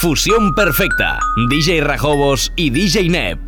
Fusión perfecta. DJ Rajobos y DJ Nep.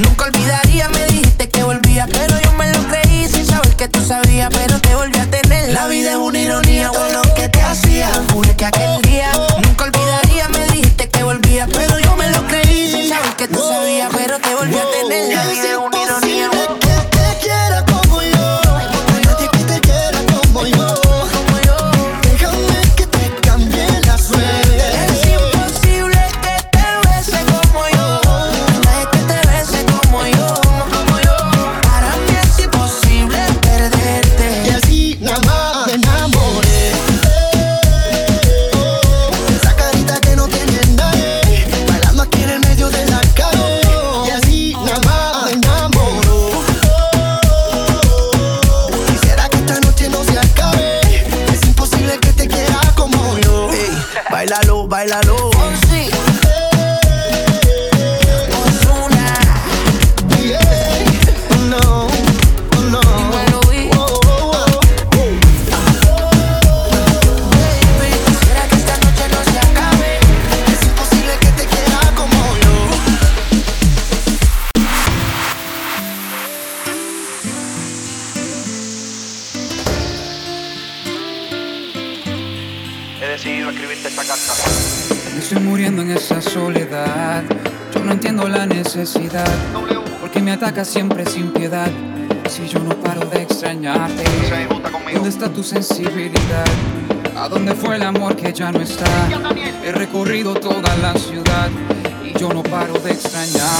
Nunca el ya no está. He recorrido toda la ciudad y yo no paro de extrañar.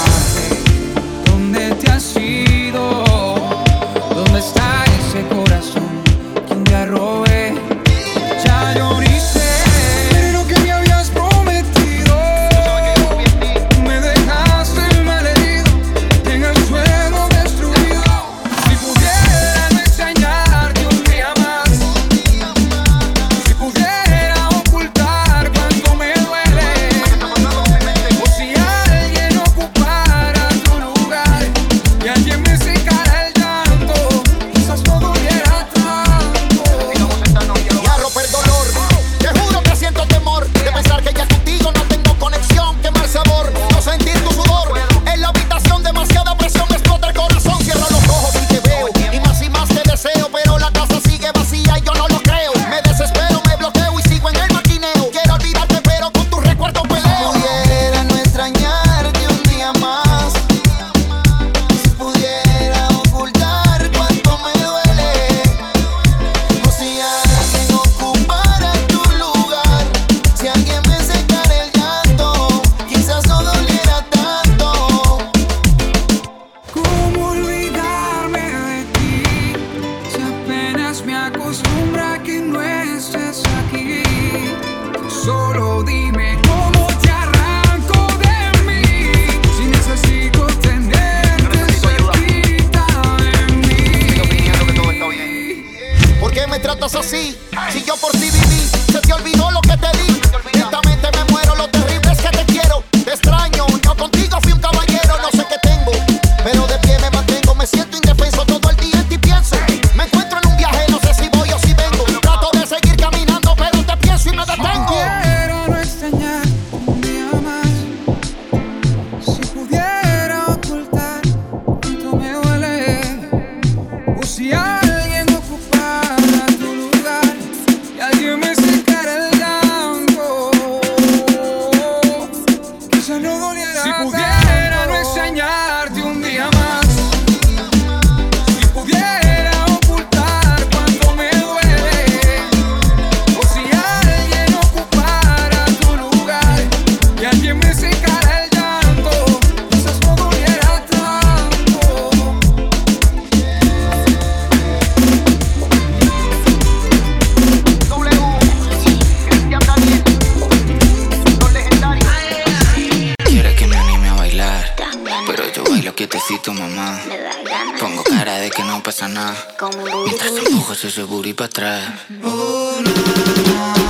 Mientras empujas ese booty pa' atrás. Uh -huh.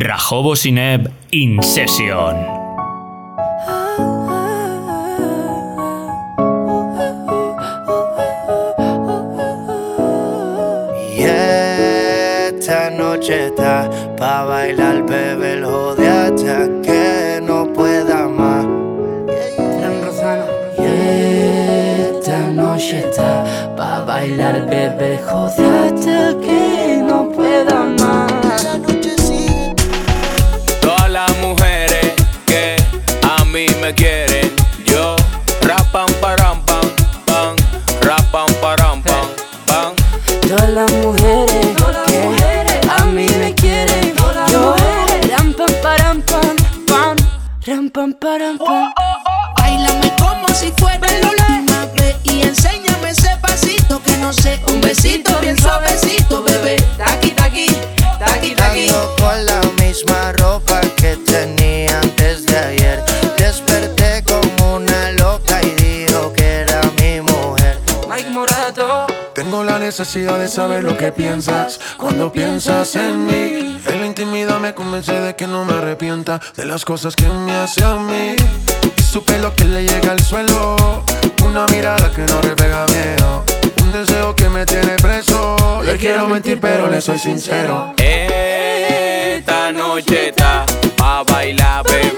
Rajobo Sineb In Session. Está pa' bailar, bebé, el jode hasta que no pueda más. Y esta noche está pa' bailar, bebé, jode hasta que no pueda más. Necesidad de saber lo que piensas cuando piensas en mí. En la intimidad me convence de que no me arrepienta de las cosas que me hace a mí. Y supe lo que le llega al suelo, una mirada que no refleja miedo. Un deseo que me tiene preso. Le quiero mentir, pero le soy sincero. Esta noche está a bailar, bebé,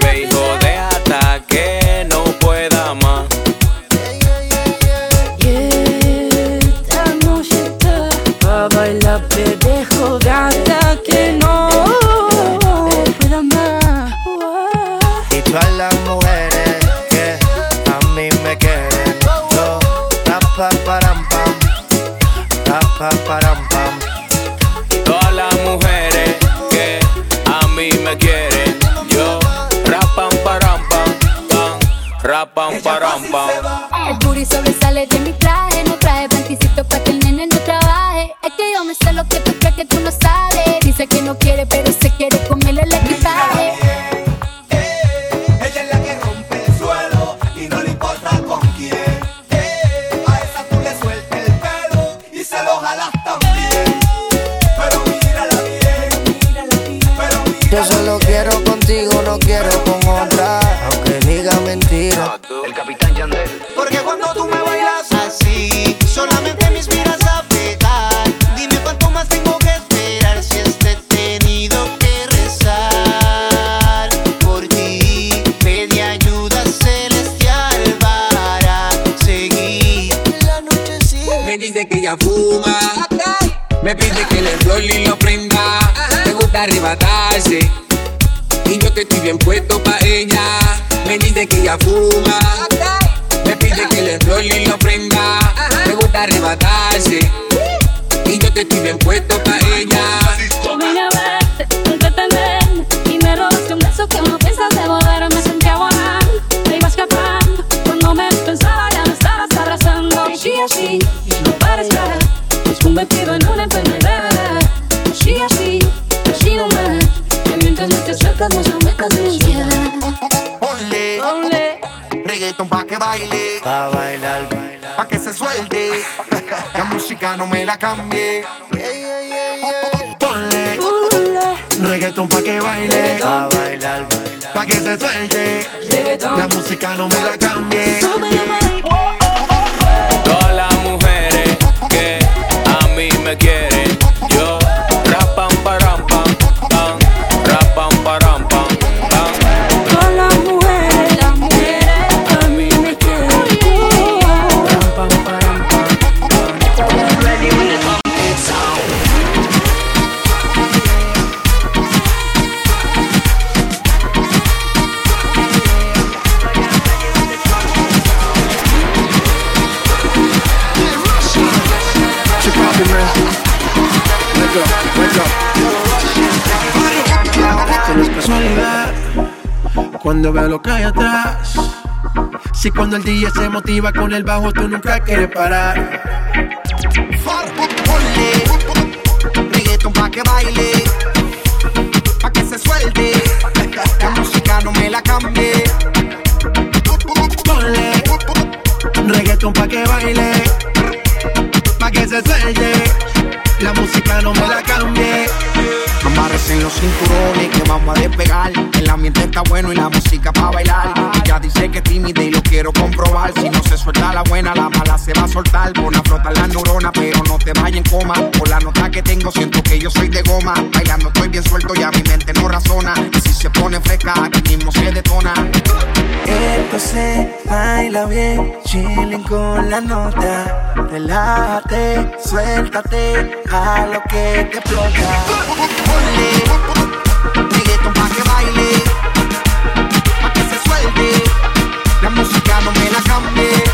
rapa param pam. Todas las mujeres que a mí me quieren, yo, rapam param pam, pam, rapam param pam. El booty sobresale de mi traje, no trae panticito pa' con otra. Aunque diga mentira. El capitán Yandel. Porque cuando tú me bailas así, solamente me inspiras a pegar. Dime cuánto más tengo que esperar si este tenido que rezar por ti. Pedí ayuda celestial para seguir. La noche sigue. Me dice que ella fuma. Me pide que le y lo prenda. Me gusta arrebatarse. Y yo bien puesto pa' ella. Me dice que ella fuma. Me pide que le role y lo prenda. Me gusta arrebatarse. que estoy bien puesto pa' ella. Yo vine a verte, entretenerme Y me robaste un beso que no piensas devolver Me sentía volando, me iba escapando Cuando me pensaba ya me estabas abrazando Así, así, no pares ya Es convertido en baile, Pa' bailar, pa' que se suelte. La música no me la cambie. Ponle, ole, reggaeton pa' que baile, pa' bailar, pa' que se suelte. reggaetón. La música no me la cambie. Cuando veo lo que hay atrás. Si cuando el día se motiva con el bajo, tú nunca quieres parar. Ponle, reggaeton pa' que baile, pa' que se suelte. La música no me la cambie. Ponle reggaeton pa' que baile, pa' que se suelte. La música no me la cambie. Amarres en los cinturones que vamos a despegar. El ambiente está bueno y la música para bailar. Ella dice que es tímida y lo quiero comprobar. Si no se suelta la buena, la mala se va a soltar. Pon a flotar la neurona, pero no te vayas en coma. Por la nota que tengo, siento que yo soy de goma. Bailando estoy bien suelto, ya mi mente no razona. Y si se pone fresca, aquí mismo se detona. Esto se baila bien, chilling con la nota. Relájate, suéltate a lo que te explota. Ponle reggaeton pa' que baile, pa' que se suelte. La música no me la cambie.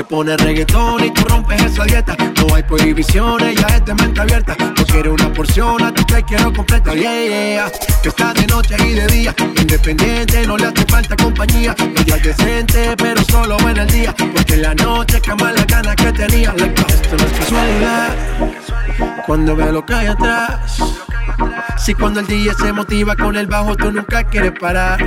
Te pone reggaetón y tú rompes esa dieta. No hay prohibiciones, ya es de mente abierta. No quiero una porción, a ti te quiero completa. Yeah, yeah. Que está de noche y de día, independiente, no le hace falta compañía. Ella es decente, pero solo en el día. Porque en la noche cama la gana que tenía. Like, esto no es casualidad. Cuando veo lo que hay atrás. Si cuando el día se motiva con el bajo, tú nunca quieres parar.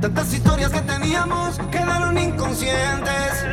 Tantas historias que teníamos quedaron inconscientes.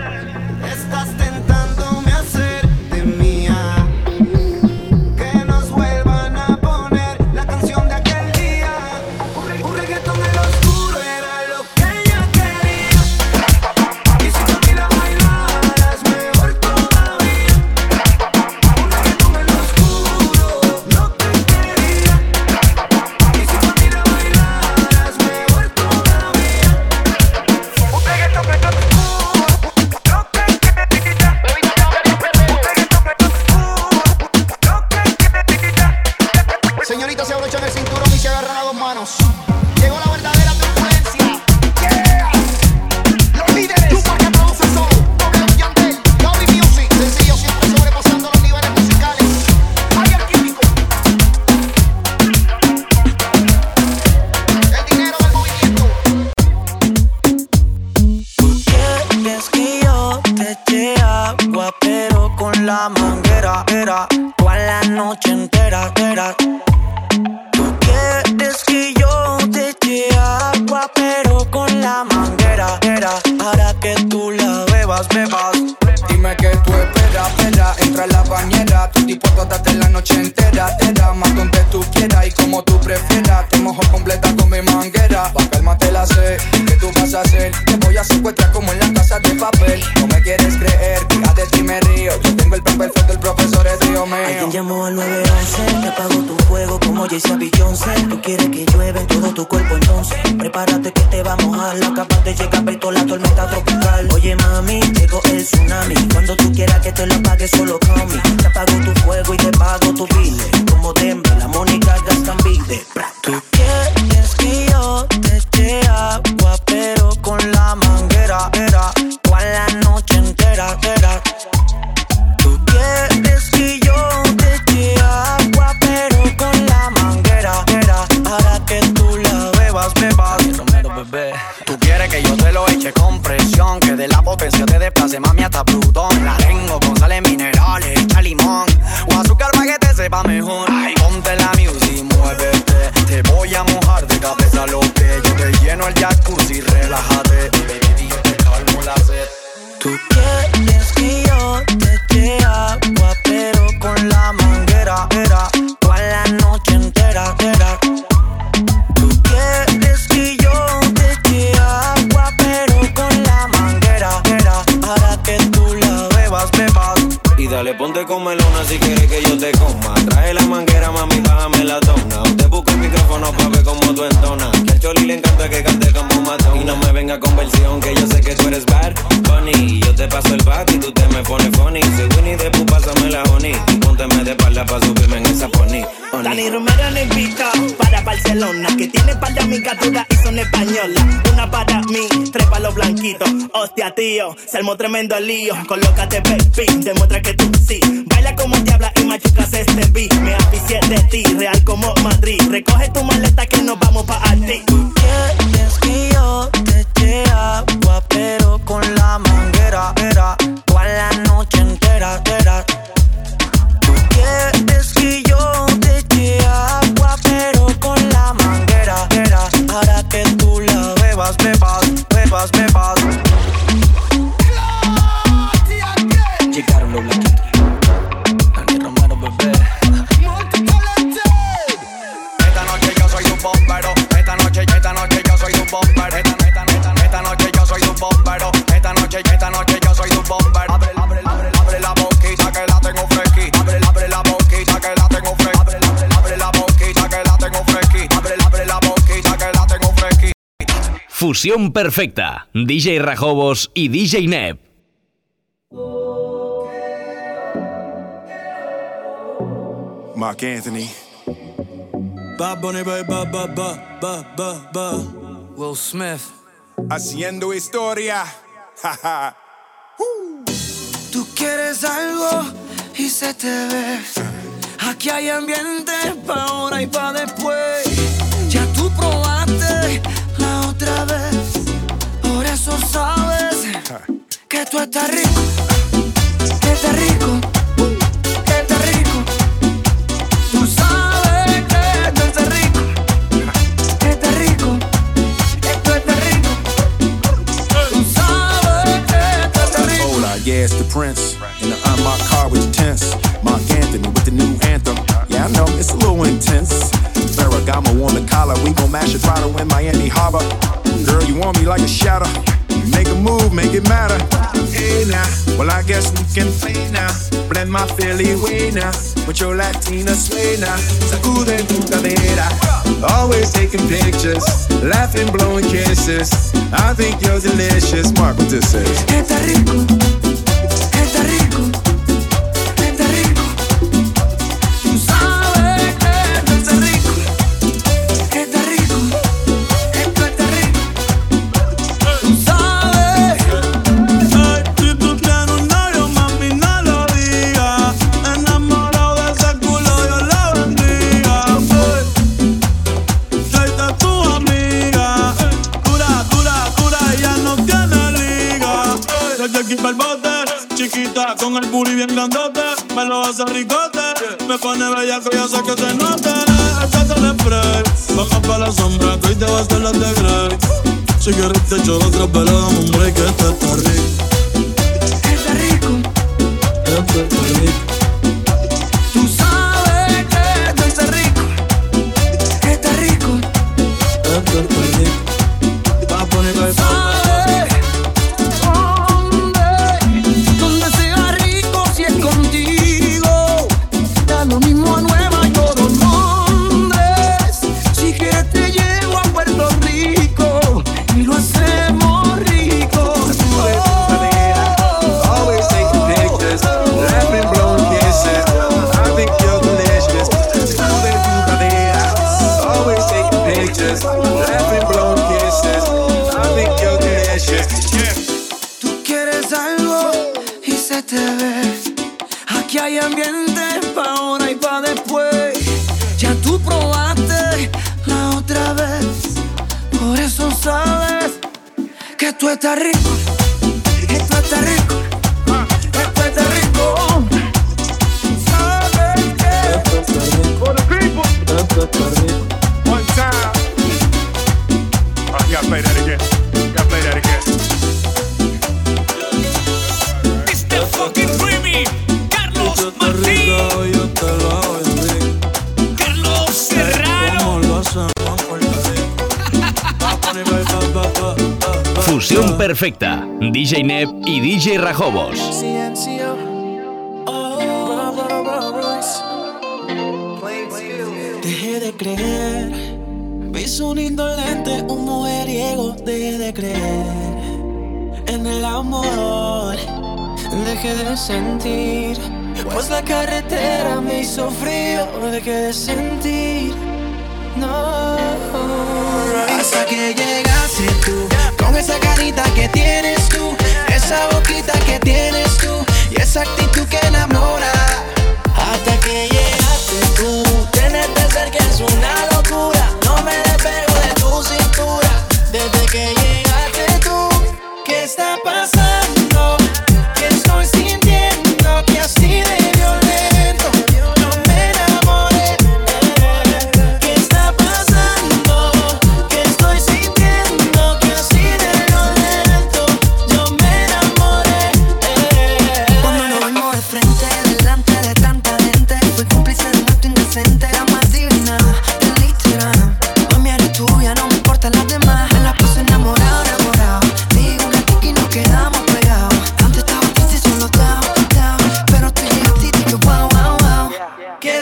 Tú quieres que yo te lo eche con presión, que de la potencia te desplace, mami, hasta Plutón. te atío. Oh. Se armó tremendo el lío. Colócate, baby, demuestra que tú sí. Baila como diabla y machucas este beat. Me aficié de ti, real como Madrid. Recoge tu maleta que nos vamos pa' ti. Quieres que yo te eche agua, pero con la manguera, era, toda la noche entera, era. Tú quieres que yo te eche agua, pero con la manguera, era, para que tú la bebas, bebas, bebas, bebas. Fusión Perfecta, DJ Rajobos y DJ Neb. Mark Anthony. Bob Bunny, Bob, Bob, Bob, Bob, Bob, Will Smith. Haciendo historia. Tú quieres algo y se te ve. Aquí hay ambiente pa' ahora y pa' después. Ya tú probaste sabes, por eso sabes que tú estás rico, que estás rico, Hola, yeah, it's the prince. in the unmarked car with tense. Mark Anthony with the new anthem. Yeah, I know it's a little intense. Ferragamo on the collar, we gon' mash it throttle in Miami Harbor. Girl, you want me like a shadow. Make a move, make it matter. Hey now, well I guess we can play now. Blend my Philly way now with your Latina sway now. Sacude tu cadera. Always taking pictures, laughing, blowing kisses. I think you're delicious. Mark what this is. Está rico, está rico. Me pone bellaco y que te note. Spray, baja para la sombra, que hoy te vas a la de Grey. Si quieres te echo otra, pero dame un break, que está rico. Está rico. Está rico. está rico, esto está rico. Perfecta, DJ Neb y DJ Rajobos. Silencio. Dejé de creer, vis un indolente, un mujeriego. Dejé de creer en el amor, dejé de sentir. Pues la carretera me hizo frío, dejé de sentir. No, hasta que llega con esa carita que tienes tú, esa boquita que tienes tú y esa actitud que enamora. Hasta que llegaste tú.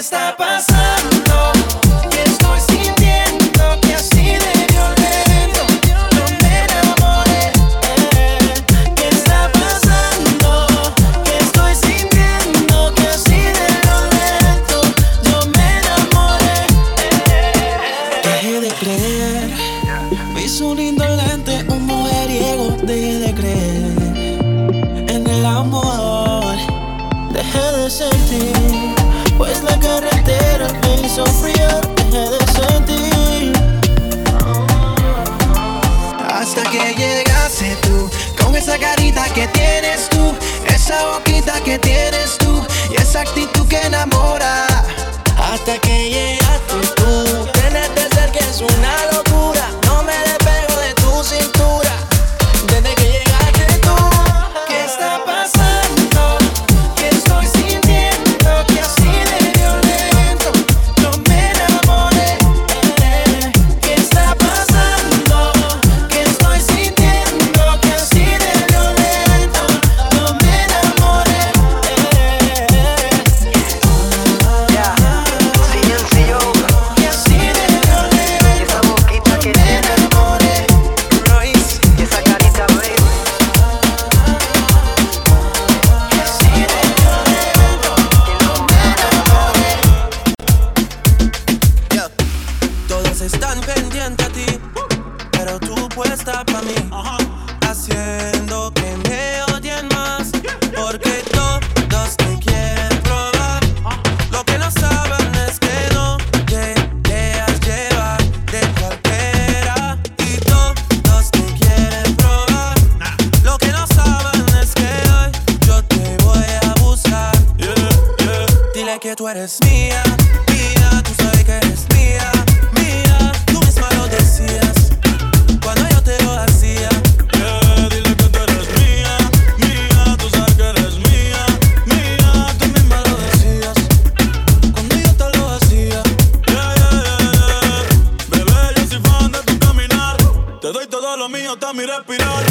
está passando. Mío hasta mi respirar.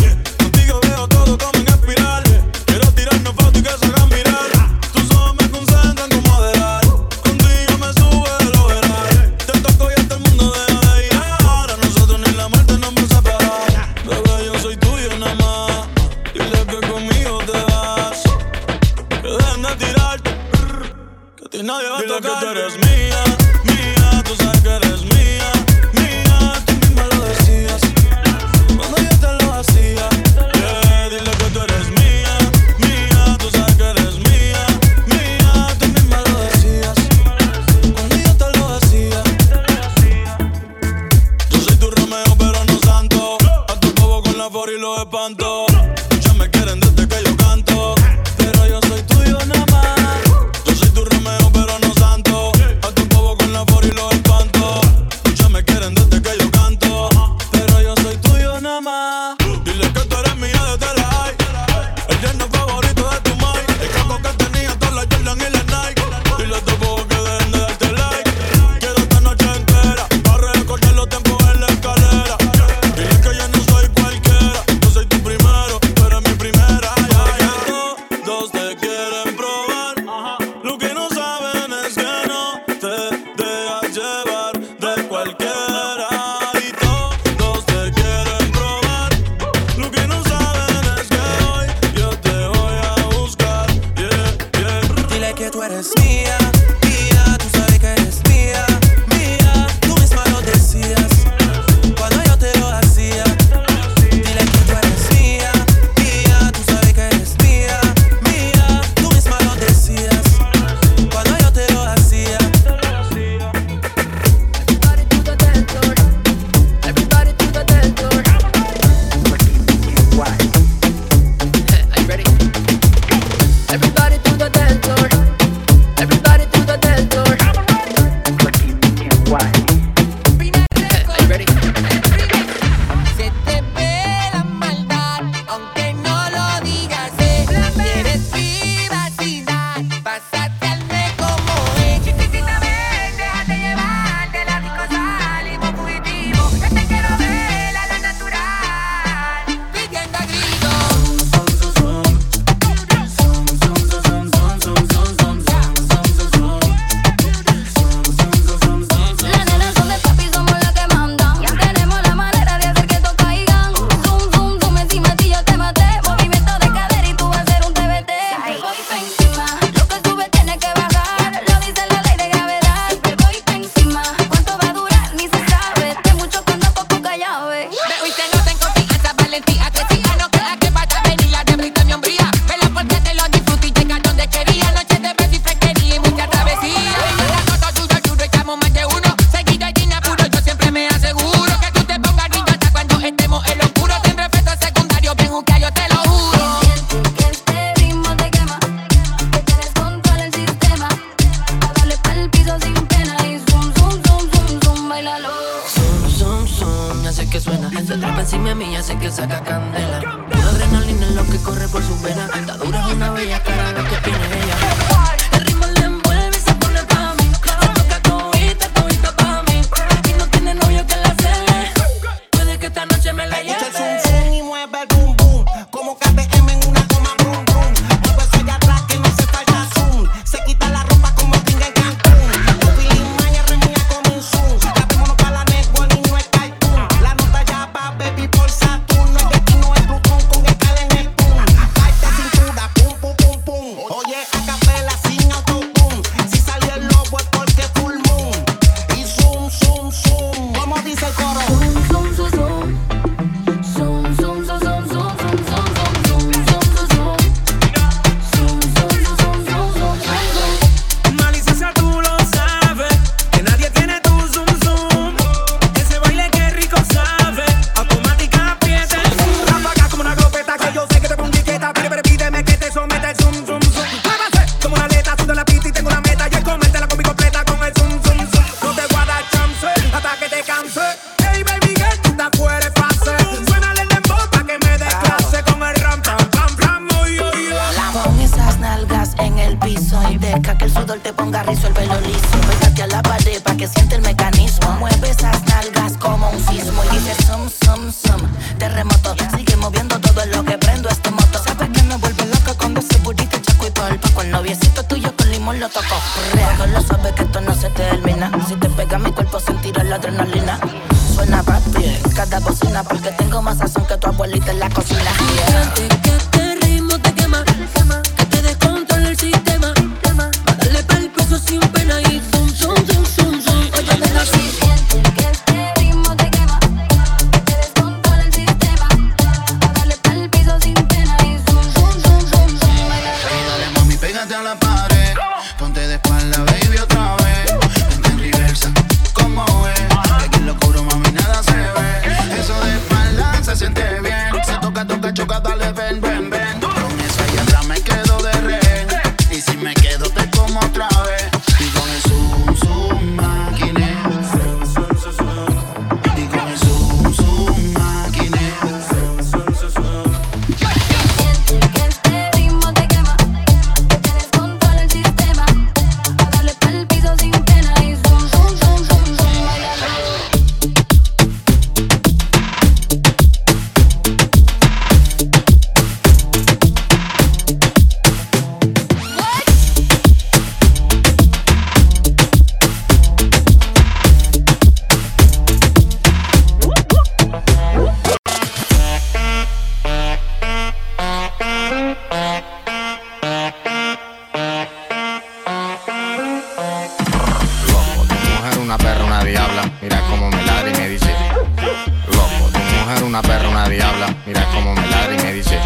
Mira cómo me ladra y me dice,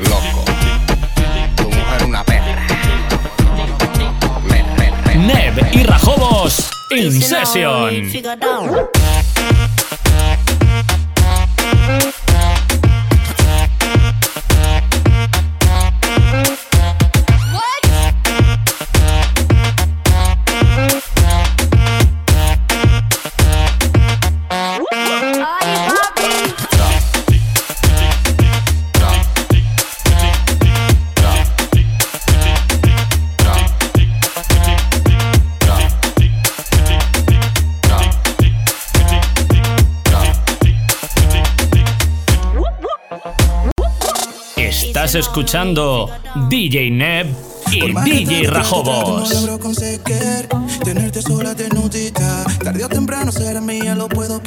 loco, tu mujer una perra. Neb y Rajobos in session. Estás escuchando DJ Neb y DJ Rajobos. Tenerte sola temprano mía, lo puedo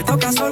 te toca solo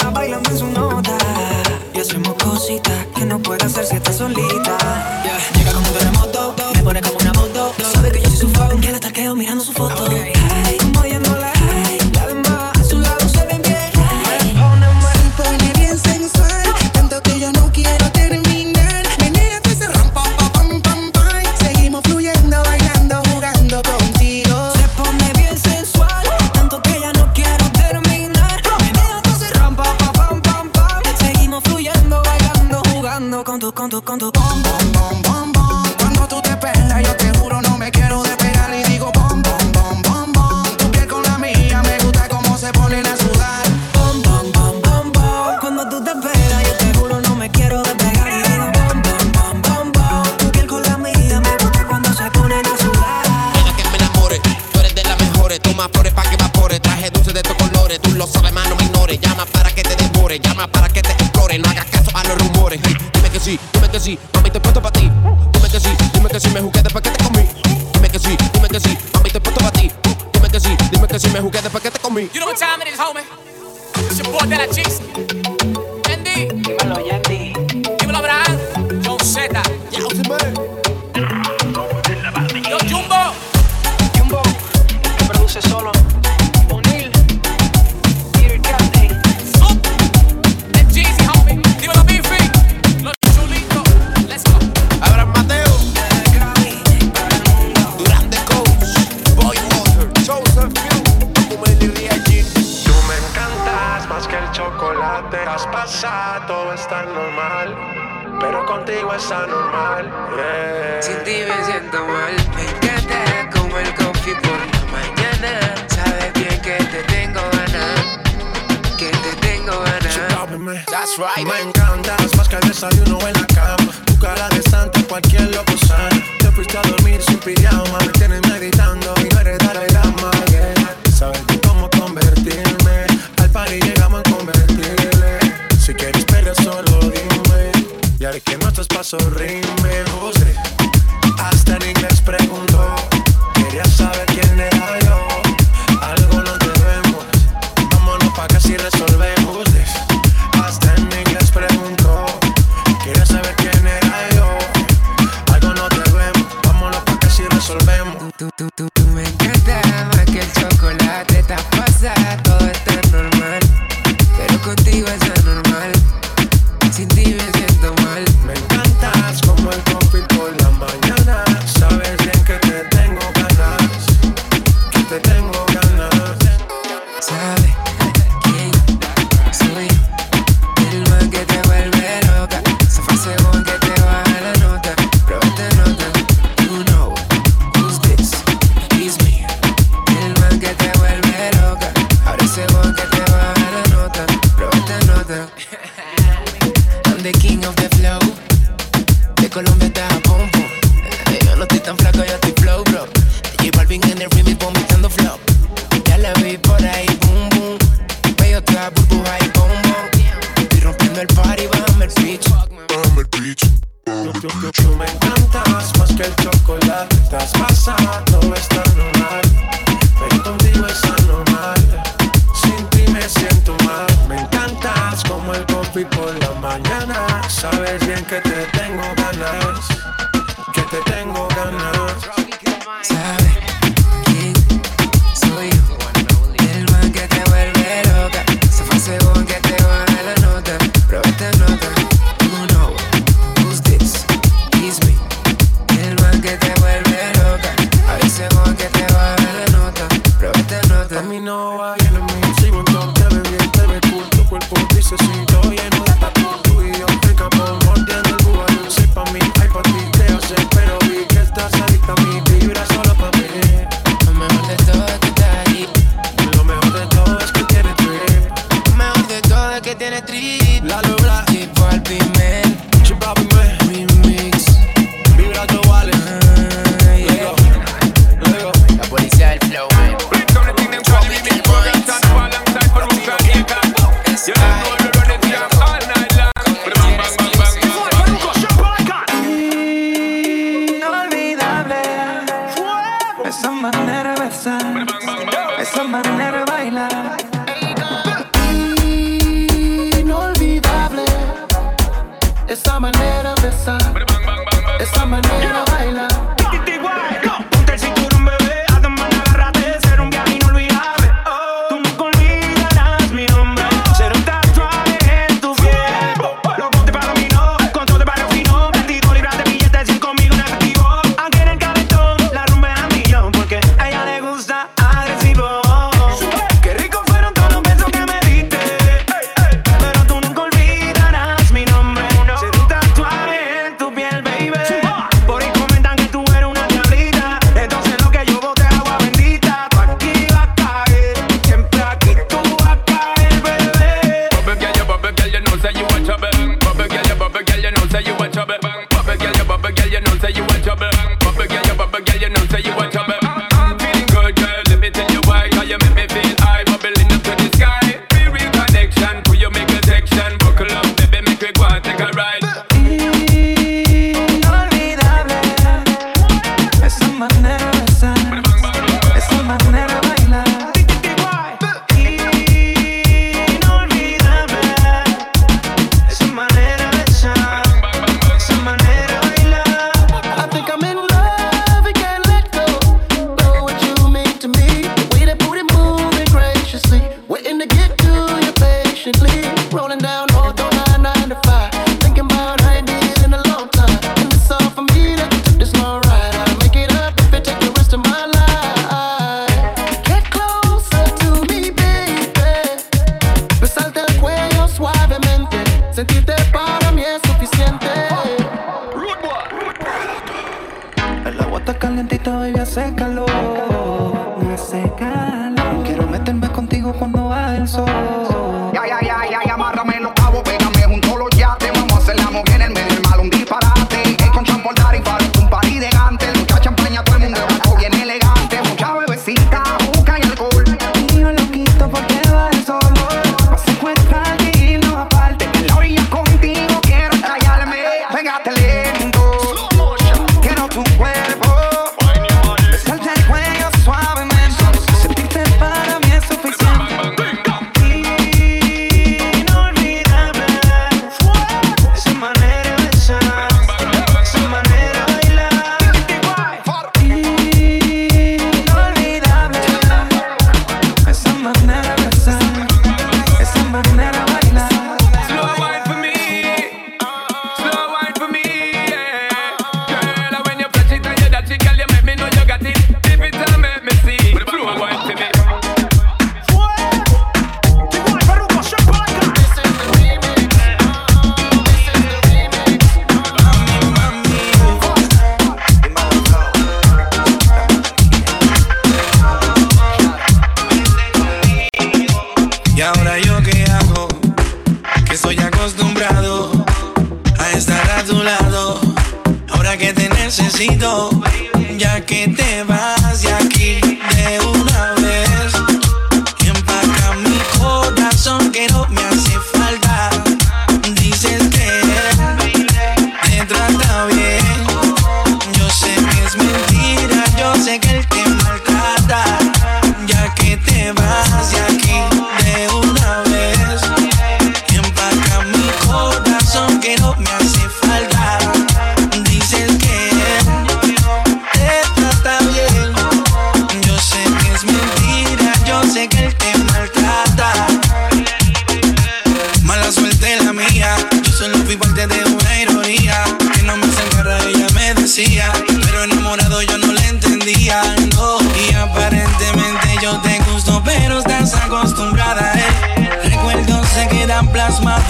háblame. That's right. Me encantas más que el desayuno en la cama. Tu cara de santa, cualquier loco sana. Te fuiste a dormir sin pijama. Me tienes meditando y no eres Dalai Lama. Yeah. Sabes cómo convertirme. Al par y llegamos a convertirle. Si quieres perder, solo dime. Y haré que nuestros pasos rimen.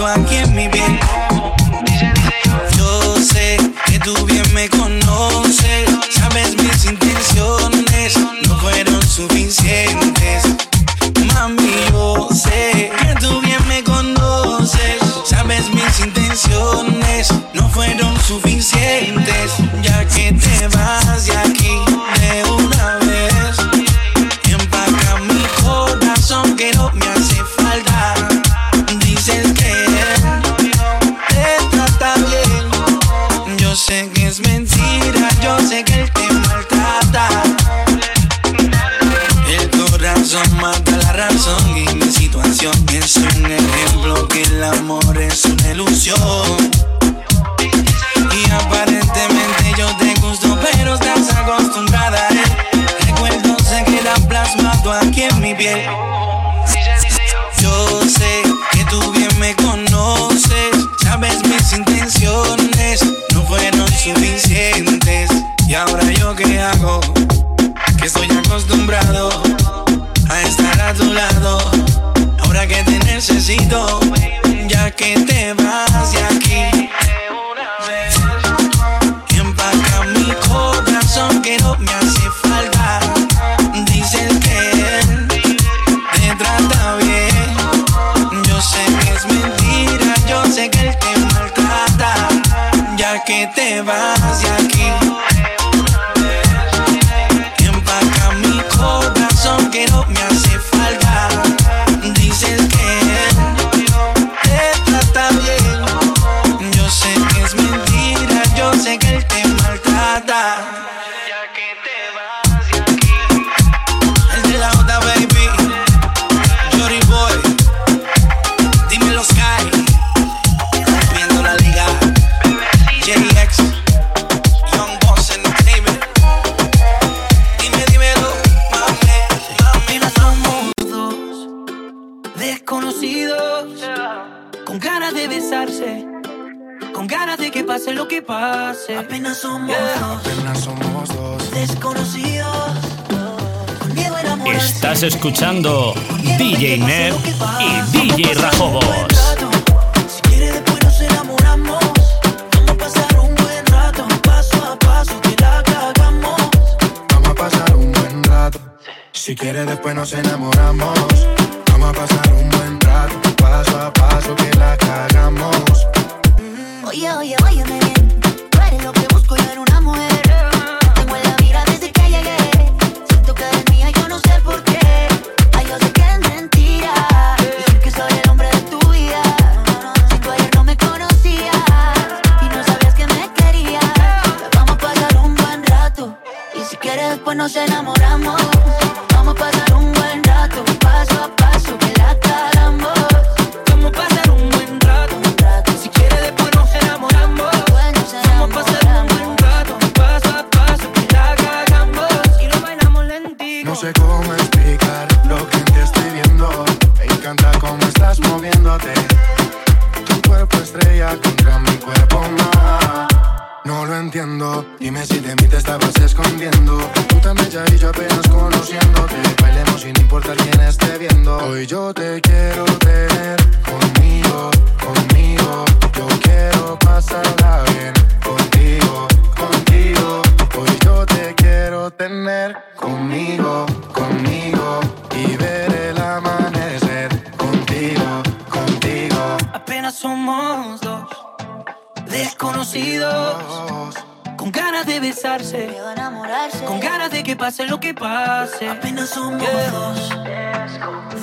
like, give me Apenas somos yeah. dos. Apenas somos dos. Desconocidos. Estás escuchando DJ Neb y DJ Rajobos. Si quieres después nos enamoramos. Vamos a pasar un buen rato. Paso a paso que la cagamos. Oye, oye, óyeme bien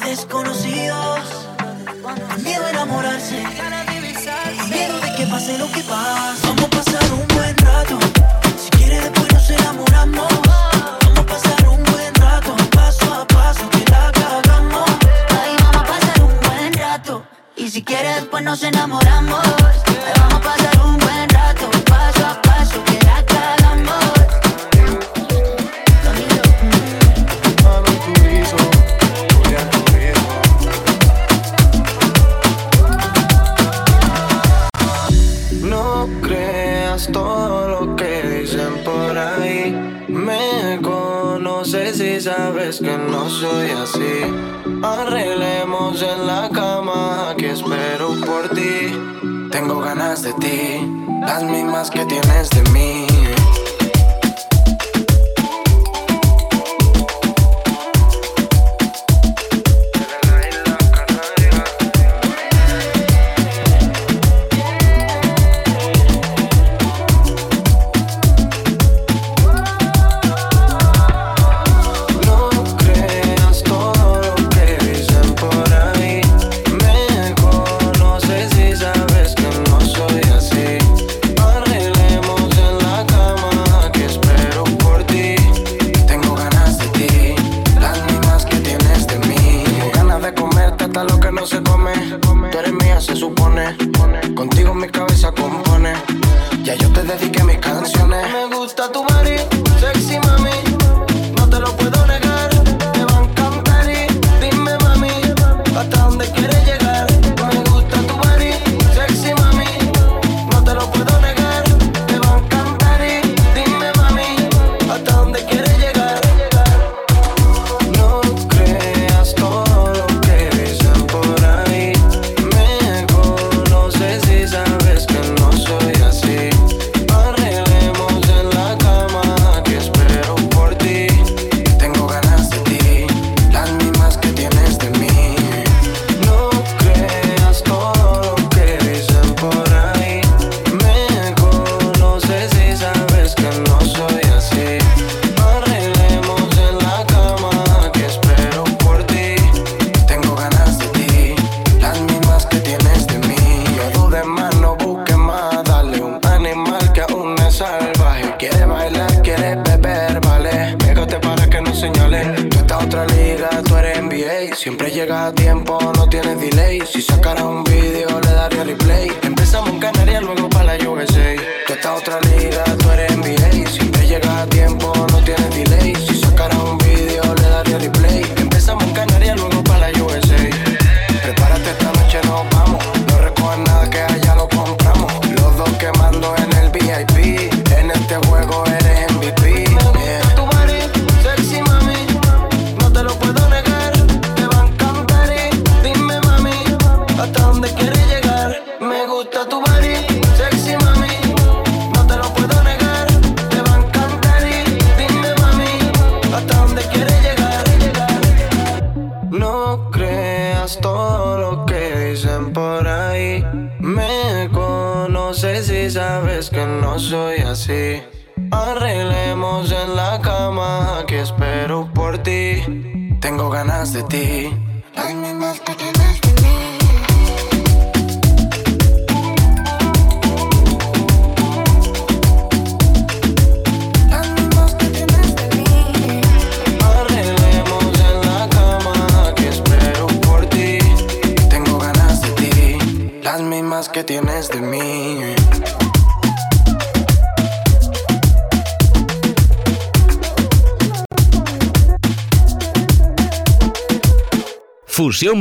desconocidos. Con miedo a enamorarse, con miedo de que pase lo que pase.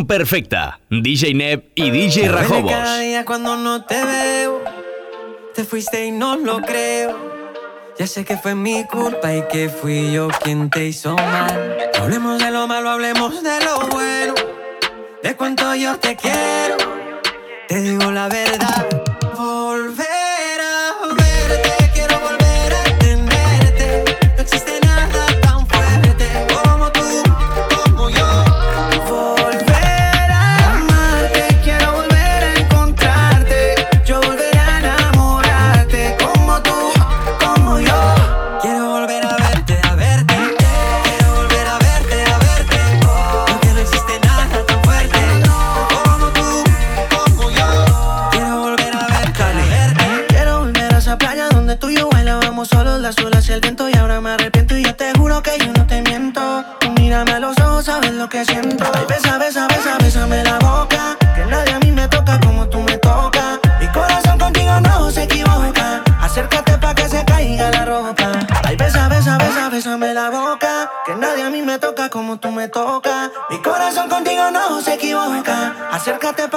Perfecta. DJ Neb y DJ Rajobos. Cada día cuando no te veo, te fuiste y no lo creo. Ya sé que fue mi culpa y que fui yo quien te hizo mal. No hablemos de lo malo, hablemos de lo bueno. De cuánto yo te quiero. Te digo la verdad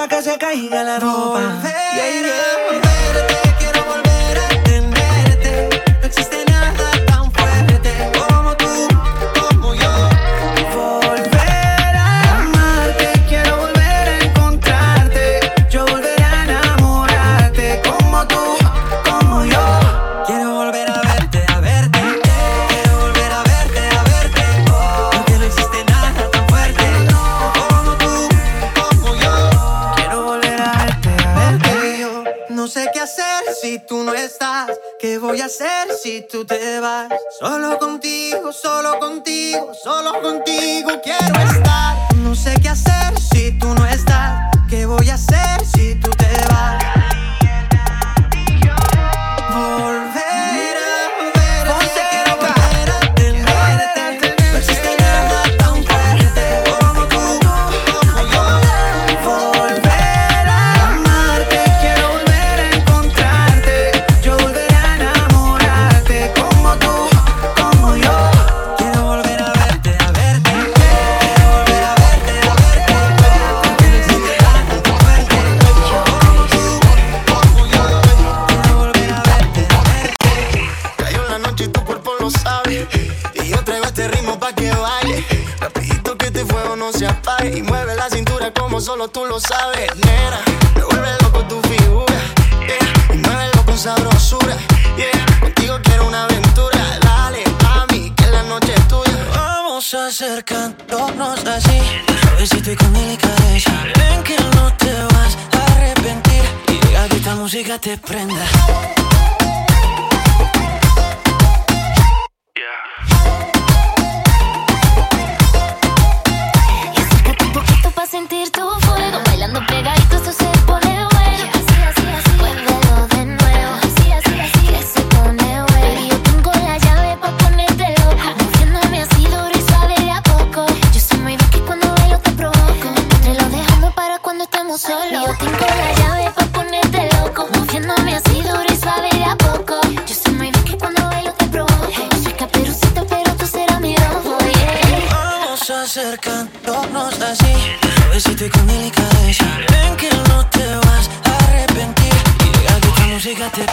que se caiga la ropa. Yeah, yeah. no se apague y mueve la cintura como solo tú lo sabes, nena. Me vuelve loco tu figura, yeah. Y muévelo con sabrosura, yeah. Contigo quiero una aventura, dale, mami, que la noche es tuya. Vamos acercándonos así, suavecito y con delicadeza. Ven que no te vas a arrepentir y deja que esta música te prenda. acercándonos así, suavecito y con delicadeza. Ven que no te vas a arrepentir y haga que esta música te